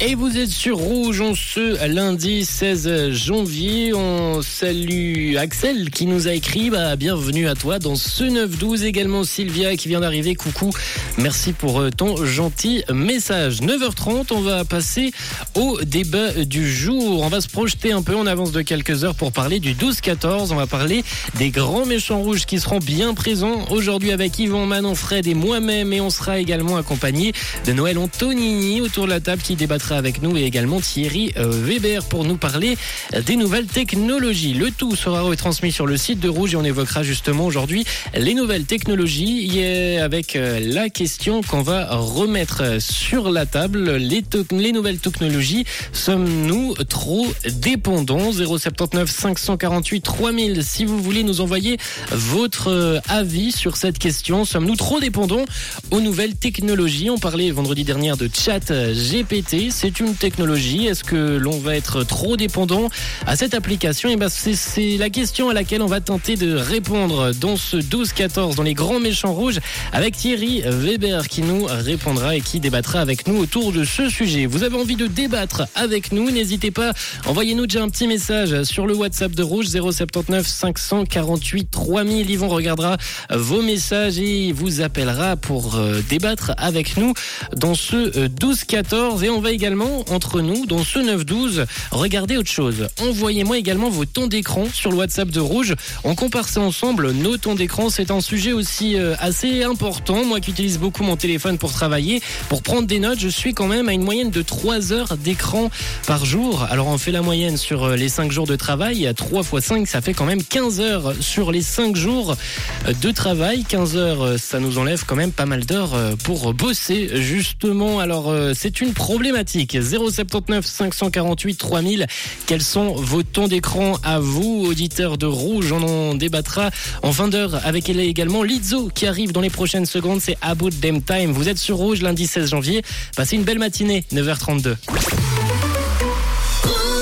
Et vous êtes sur Rouge en ce lundi 16 janvier. On salue Axel qui nous a écrit bah, bienvenue à toi dans ce 9-12. Également Sylvia qui vient d'arriver. Coucou. Merci pour euh, ton gentil message. 9h30, on va passer au débat du jour. On va se projeter un peu en avance de quelques heures pour parler du 12-14. On va parler des grands méchants rouges qui seront bien présents aujourd'hui avec Yvon, Manon, Fred et moi-même. Et on sera également accompagné de Noël Antonini autour de la table qui débattra avec nous et également Thierry euh, Weber pour nous parler des nouvelles technologies. Le tout sera retransmis sur le site de Rouge et on évoquera justement aujourd'hui les nouvelles technologies avec euh, la question qu'on va remettre sur la table. Les, les nouvelles technologies, sommes-nous trop dépendants? 079 548 3000 si vous voulez nous envoyer votre euh, avis sur cette question. Sommes-nous trop dépendants aux nouvelles technologies? On parlait vendredi dernier de chat GPT c'est une technologie. Est-ce que l'on va être trop dépendant à cette application? Et eh ben c'est la question à laquelle on va tenter de répondre dans ce 12-14 dans les grands méchants rouges avec Thierry Weber qui nous répondra et qui débattra avec nous autour de ce sujet. Vous avez envie de débattre avec nous? N'hésitez pas, envoyez-nous déjà un petit message sur le WhatsApp de Rouge 079 548 3000. Yvon regardera vos messages et vous appellera pour euh, débattre avec nous dans ce 12-14 euh, et on va également entre nous dans ce 9-12. Regardez autre chose. Envoyez-moi également vos temps d'écran sur le WhatsApp de Rouge. On compare ça ensemble. Nos temps d'écran, c'est un sujet aussi euh, assez important. Moi qui utilise beaucoup mon téléphone pour travailler, pour prendre des notes, je suis quand même à une moyenne de 3 heures d'écran par jour. Alors on fait la moyenne sur euh, les 5 jours de travail. 3 x 5, ça fait quand même 15 heures sur les 5 jours euh, de travail. 15 heures, ça nous enlève quand même pas mal d'heures pour bosser justement. Alors c'est une problématique. 079 548 3000. Quels sont vos tons d'écran à vous, auditeurs de Rouge? On en débattra en fin d'heure avec elle également Lizzo qui arrive dans les prochaines secondes. C'est About Them Time. Vous êtes sur Rouge lundi 16 janvier. Passez une belle matinée, 9h32.